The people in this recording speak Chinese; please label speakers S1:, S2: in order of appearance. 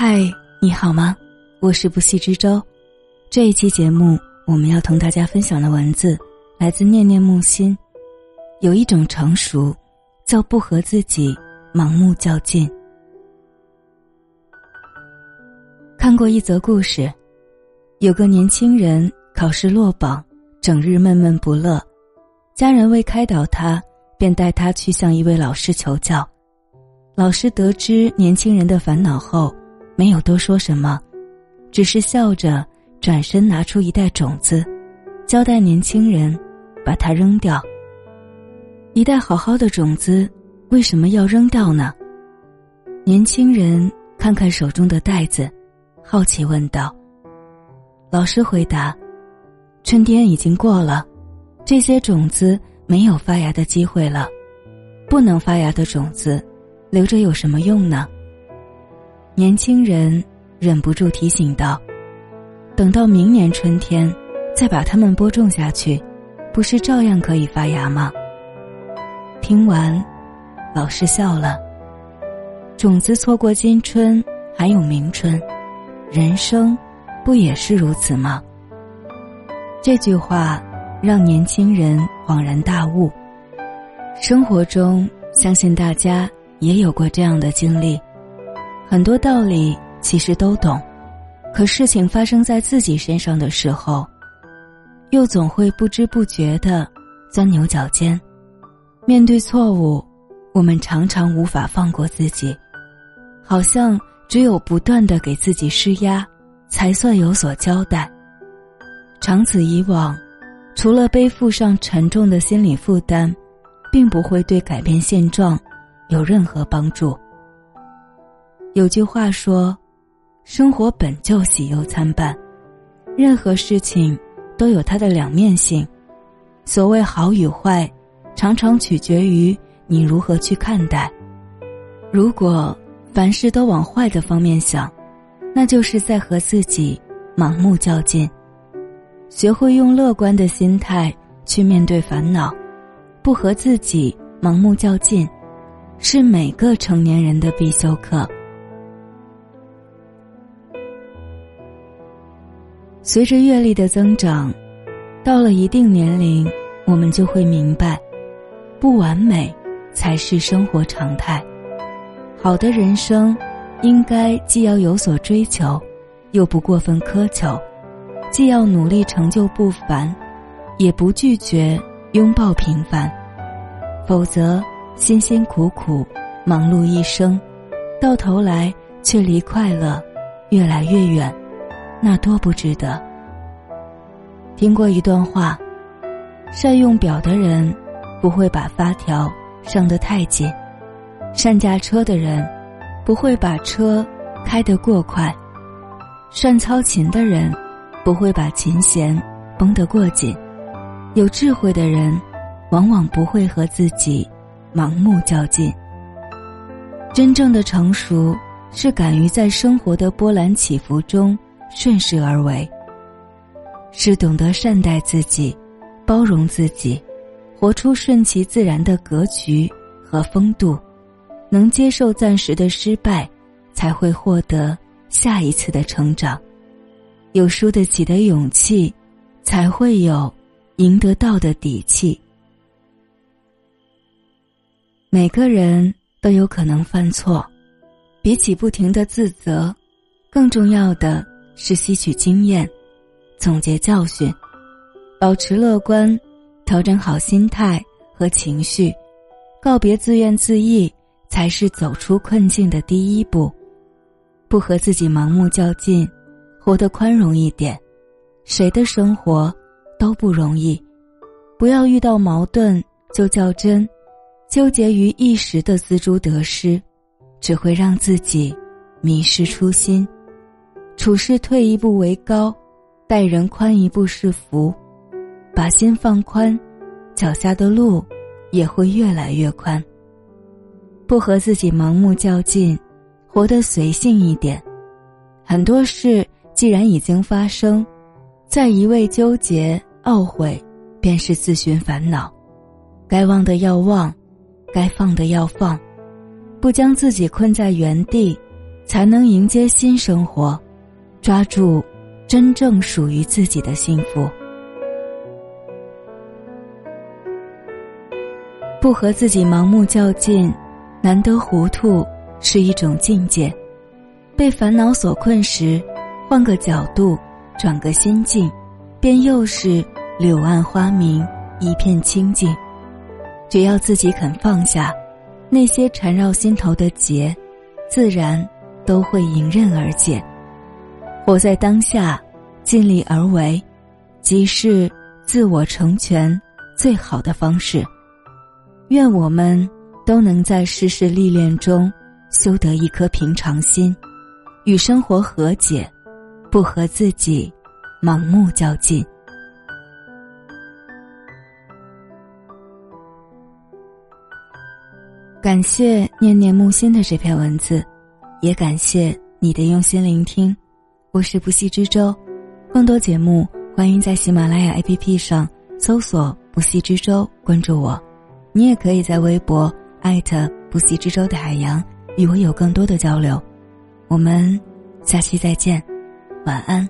S1: 嗨，你好吗？我是不息之舟。这一期节目，我们要同大家分享的文字来自念念木心。有一种成熟，叫不和自己盲目较劲。看过一则故事，有个年轻人考试落榜，整日闷闷不乐，家人为开导他，便带他去向一位老师求教。老师得知年轻人的烦恼后，没有多说什么，只是笑着转身拿出一袋种子，交代年轻人把它扔掉。一袋好好的种子，为什么要扔掉呢？年轻人看看手中的袋子，好奇问道。老师回答：“春天已经过了，这些种子没有发芽的机会了，不能发芽的种子。”留着有什么用呢？年轻人忍不住提醒道：“等到明年春天，再把它们播种下去，不是照样可以发芽吗？”听完，老师笑了。种子错过今春，还有明春，人生不也是如此吗？这句话让年轻人恍然大悟。生活中，相信大家。也有过这样的经历，很多道理其实都懂，可事情发生在自己身上的时候，又总会不知不觉的钻牛角尖。面对错误，我们常常无法放过自己，好像只有不断的给自己施压，才算有所交代。长此以往，除了背负上沉重的心理负担，并不会对改变现状。有任何帮助？有句话说：“生活本就喜忧参半，任何事情都有它的两面性。所谓好与坏，常常取决于你如何去看待。如果凡事都往坏的方面想，那就是在和自己盲目较劲。学会用乐观的心态去面对烦恼，不和自己盲目较劲。”是每个成年人的必修课。随着阅历的增长，到了一定年龄，我们就会明白，不完美才是生活常态。好的人生，应该既要有所追求，又不过分苛求；既要努力成就不凡，也不拒绝拥抱平凡。否则。辛辛苦苦忙碌一生，到头来却离快乐越来越远，那多不值得。听过一段话：善用表的人不会把发条上得太紧，善驾车的人不会把车开得过快，善操琴的人不会把琴弦绷得过紧，有智慧的人往往不会和自己。盲目较劲。真正的成熟是敢于在生活的波澜起伏中顺势而为，是懂得善待自己、包容自己，活出顺其自然的格局和风度，能接受暂时的失败，才会获得下一次的成长。有输得起的勇气，才会有赢得到的底气。每个人都有可能犯错，比起不停的自责，更重要的是吸取经验，总结教训，保持乐观，调整好心态和情绪，告别自怨自艾，才是走出困境的第一步。不和自己盲目较劲，活得宽容一点。谁的生活都不容易，不要遇到矛盾就较真。纠结于一时的锱铢得失，只会让自己迷失初心。处事退一步为高，待人宽一步是福。把心放宽，脚下的路也会越来越宽。不和自己盲目较劲，活得随性一点。很多事既然已经发生，再一味纠结懊悔，便是自寻烦恼。该忘的要忘。该放的要放，不将自己困在原地，才能迎接新生活，抓住真正属于自己的幸福。不和自己盲目较劲，难得糊涂是一种境界。被烦恼所困时，换个角度，转个心境，便又是柳暗花明，一片清净。只要自己肯放下，那些缠绕心头的结，自然都会迎刃而解。活在当下，尽力而为，即是自我成全最好的方式。愿我们都能在世事历练中修得一颗平常心，与生活和解，不和自己盲目较劲。感谢念念木心的这篇文字，也感谢你的用心聆听。我是不息之舟，更多节目欢迎在喜马拉雅 APP 上搜索“不息之舟”，关注我。你也可以在微博艾特不息之舟的海洋与我有更多的交流，我们下期再见，晚安。